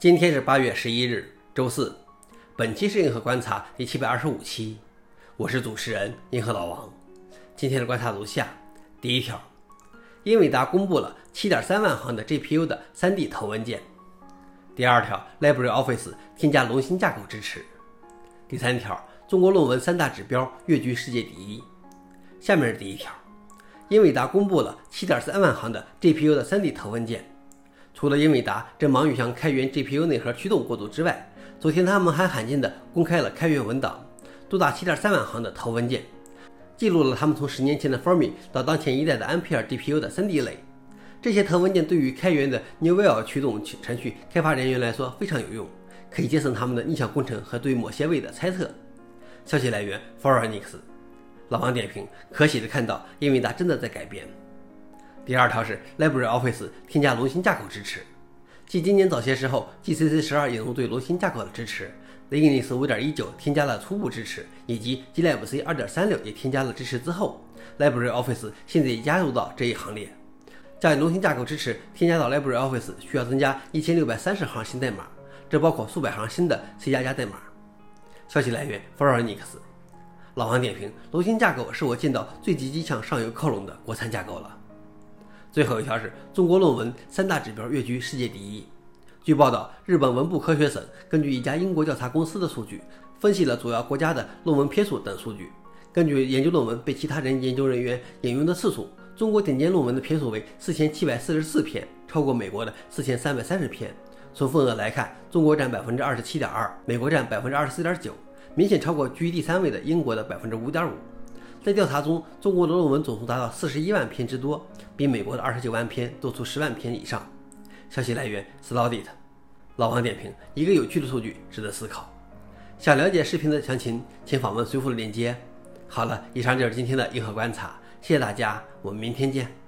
今天是八月十一日，周四。本期是银河观察第七百二十五期，我是主持人银河老王。今天的观察如下：第一条，英伟达公布了七点三万行的 GPU 的 3D 头文件。第二条，LibreOffice 添加龙芯架构支持。第三条，中国论文三大指标跃居世界第一。下面是第一条，英伟达公布了七点三万行的 GPU 的 3D 头文件。除了英伟达正忙于向开源 GPU 内核驱动过渡之外，昨天他们还罕见地公开了开源文档，多达7.3万行的头文件，记录了他们从十年前的 Fermi 到当前一代的 Ampere GPU 的 3D 类。这些头文件对于开源的 Novell 驱动程序开发人员来说非常有用，可以节省他们的逆向工程和对某些位的猜测。消息来源 f o r e n i x 老王点评：可喜的看到英伟达真的在改变。第二条是 LibreOffice 添加龙芯架构支持，继今年早些时候 GCC 十二引入对龙芯架构的支持，Linux 五点一九添加了初步支持，以及 glibc 二点三六也添加了支持之后，LibreOffice 现在也加入到这一行列。将龙芯架构支持添加到 LibreOffice 需要增加一千六百三十行新代码，这包括数百行新的 C 加加代码。消息来源 f o r e n i x 老王点评：龙芯架构是我见到最积极向上游靠拢的国产架构了。最后一条是中国论文三大指标跃居世界第一。据报道，日本文部科学省根据一家英国调查公司的数据，分析了主要国家的论文篇数等数据。根据研究论文被其他人研究人员引用的次数，中国顶尖论文的篇数为四千七百四十四篇，超过美国的四千三百三十篇。从份额来看，中国占百分之二十七点二，美国占百分之二十四点九，明显超过居第三位的英国的百分之五点五。在调查中，中国的论文总数达到四十一万篇之多，比美国的二十九万篇多出十万篇以上。消息来源 s l o d i t 老王点评：一个有趣的数据，值得思考。想了解视频的详情，请访问随附的链接。好了，以上就是今天的硬核观察，谢谢大家，我们明天见。